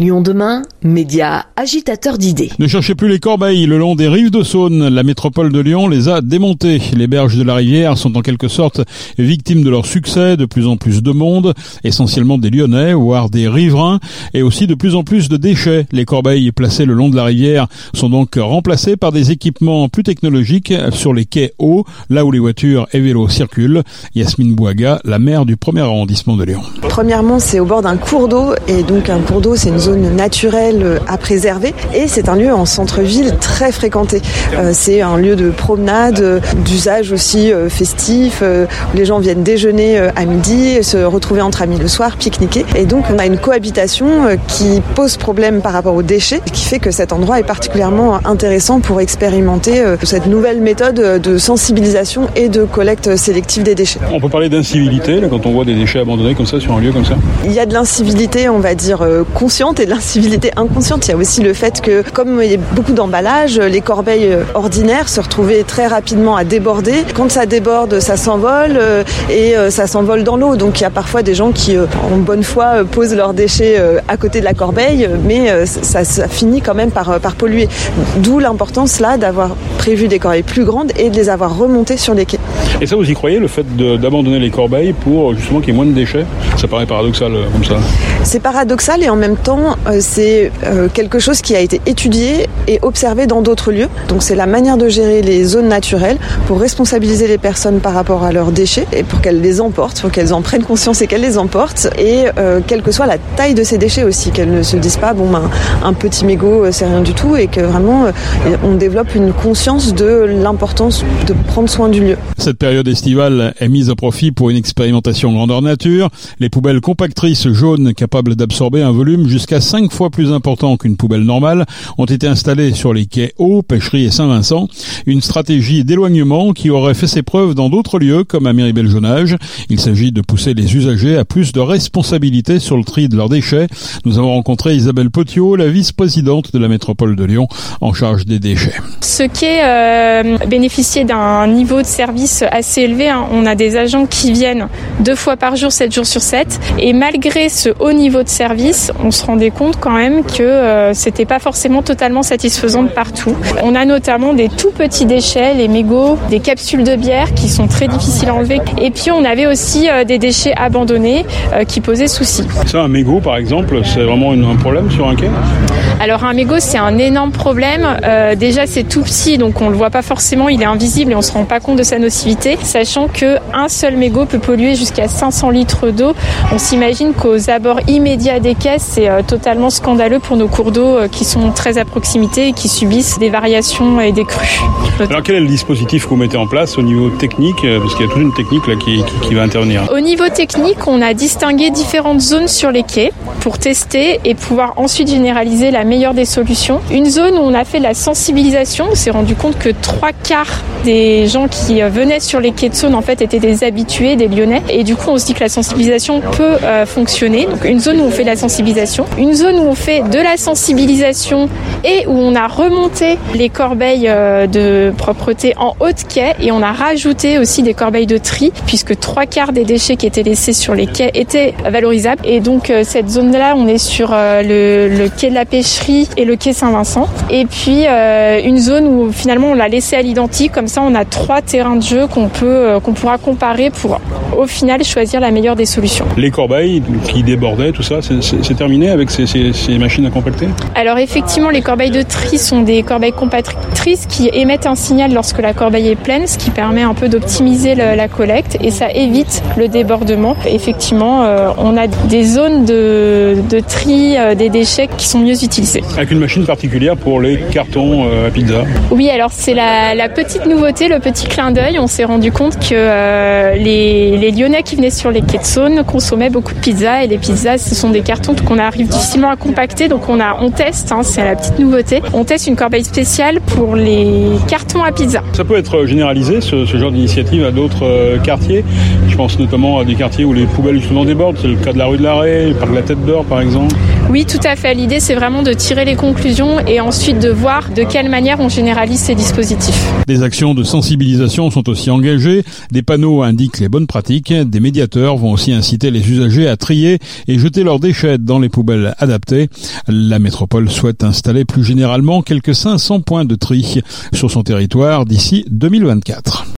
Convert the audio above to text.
Lyon demain, média agitateur d'idées. Ne cherchez plus les corbeilles le long des rives de Saône. La métropole de Lyon les a démontées. Les berges de la rivière sont en quelque sorte victimes de leur succès. De plus en plus de monde, essentiellement des Lyonnais, voire des riverains, et aussi de plus en plus de déchets. Les corbeilles placées le long de la rivière sont donc remplacées par des équipements plus technologiques sur les quais hauts, là où les voitures et vélos circulent. Yasmine Bouaga, la maire du premier arrondissement de Lyon. Premièrement, c'est au bord d'un cours d'eau, et donc un cours d'eau, c'est une zone naturelle à préserver et c'est un lieu en centre-ville très fréquenté. Euh, c'est un lieu de promenade, euh, d'usage aussi euh, festif, où les gens viennent déjeuner à midi, se retrouver entre amis le soir, pique-niquer. Et donc on a une cohabitation qui pose problème par rapport aux déchets, qui fait que cet endroit est particulièrement intéressant pour expérimenter cette nouvelle méthode de sensibilisation et de collecte sélective des déchets. On peut parler d'incivilité quand on voit des déchets abandonnés comme ça sur un lieu comme ça? Il y a de l'incivilité, on va dire, consciente et l'incivilité inconsciente. Il y a aussi le fait que, comme il y a beaucoup d'emballages, les corbeilles euh, ordinaires se retrouvaient très rapidement à déborder. Quand ça déborde, ça s'envole euh, et euh, ça s'envole dans l'eau. Donc il y a parfois des gens qui, en bonne foi, posent leurs déchets à côté de la corbeille, mais ça, finit quand même par polluer. D'où l'importance là d'avoir prévu des corbeilles plus grandes et de les avoir remontées sur les quais. Et ça, vous y croyez, le fait d'abandonner les corbeilles pour justement qu'il y ait moins de déchets? Ça paraît paradoxal comme ça. C'est paradoxal et en même temps, euh, c'est euh, quelque chose qui a été étudié et observé dans d'autres lieux. Donc c'est la manière de gérer les zones naturelles pour responsabiliser les personnes par rapport à leurs déchets et pour qu'elles les emportent, pour qu'elles en prennent conscience et qu'elles les emportent. Et euh, quelle que soit la taille de ces déchets aussi, qu'elles ne se disent pas bon ben un petit mégot c'est rien du tout et que vraiment on développe une conscience de l'importance de prendre soin du lieu. Cette période estivale est mise à profit pour une expérimentation grandeur nature. Les poubelles compactrices jaunes capables d'absorber un volume jusqu'à jusqu'à 5 fois plus important qu'une poubelle normale, ont été installés sur les quais Hauts, Pêcherie et Saint-Vincent. Une stratégie d'éloignement qui aurait fait ses preuves dans d'autres lieux comme à Méribel-Jonage. Il s'agit de pousser les usagers à plus de responsabilité sur le tri de leurs déchets. Nous avons rencontré Isabelle Potiot, la vice-présidente de la métropole de Lyon, en charge des déchets. Ce quai euh, bénéficiait d'un niveau de service assez élevé. Hein. On a des agents qui viennent deux fois par jour, 7 jours sur 7. Et malgré ce haut niveau de service, on se rend rendait compte quand même que euh, c'était pas forcément totalement satisfaisant de partout. On a notamment des tout petits déchets, les mégots, des capsules de bière qui sont très difficiles à enlever. Et puis on avait aussi euh, des déchets abandonnés euh, qui posaient souci. Ça, un mégot par exemple, c'est vraiment un problème sur un quai? Alors un mégot c'est un énorme problème. déjà c'est tout petit donc on le voit pas forcément, il est invisible et on se rend pas compte de sa nocivité, sachant que un seul mégot peut polluer jusqu'à 500 litres d'eau. On s'imagine qu'aux abords immédiats des caisses c'est totalement scandaleux pour nos cours d'eau euh, qui sont très à proximité et qui subissent des variations et des crues. Alors quel est le dispositif que vous mettez en place au niveau technique euh, Parce qu'il y a toute une technique là qui, qui, va intervenir? Au niveau technique, on a distingué différentes zones sur les quais pour tester et pouvoir ensuite généraliser la des solutions. Une zone où on a fait la sensibilisation, on s'est rendu compte que trois quarts des gens qui euh, venaient sur les quais de Saône en fait étaient des habitués, des Lyonnais. Et du coup, on se dit que la sensibilisation peut fonctionner. Donc une zone où on fait la sensibilisation, une zone où on fait de la sensibilisation et où on a remonté les corbeilles euh, de propreté en haut de quai et on a rajouté aussi des corbeilles de tri puisque trois quarts des déchets qui étaient laissés sur les quais étaient valorisables. Et donc euh, cette zone-là, on est sur euh, le, quai de la pêcherie et le quai Saint-Vincent. Et puis une zone où finalement on l'a laissé à l'identique, comme ça on a trois terrains de jeu qu'on peut qu'on pourra comparer pour au final choisir la meilleure des solutions. Les corbeilles qui débordaient, tout ça, c'est terminé avec ces, machines à compacter? Alors effectivement, les corbeilles de tri sont des corbeilles compactrices qui émettent un signal lorsque la corbeille est pleine, ce qui permet un peu d'optimiser la collecte et ça évite le débordement. Effectivement, euh, on a des zones de, tri euh, des déchets qui sont mieux Avec une machine particulière pour les cartons euh, à pizza Oui, alors c'est la, petite nouveauté, le petit clin d'œil. On s'est rendu compte que les, les, Lyonnais qui venaient sur les quais de Saône consommaient beaucoup de pizza et les pizzas, ce sont des cartons qu'on arrive difficilement à compacter. Donc on a, on teste, hein, c'est la petite nouveauté. On teste une corbeille spéciale pour les cartons à pizza. Ça peut être généralisé ce, genre d'initiative à d'autres euh, quartiers. Je pense notamment à des quartiers où les poubelles justement débordent. C'est le cas de la rue de l'Arrêt, le parc de la Tête d'Or par exemple. Oui, tout à fait. L'idée, c'est vraiment de tirer les conclusions et ensuite de voir de quelle manière on généralise ces dispositifs. Des actions de sensibilisation sont aussi engagées. Des panneaux indiquent les bonnes pratiques. Des médiateurs vont aussi inciter les usagers à trier et jeter leurs déchets dans les poubelles adaptées. La métropole souhaite installer plus généralement quelques 500 points de tri sur son territoire d'ici 2024.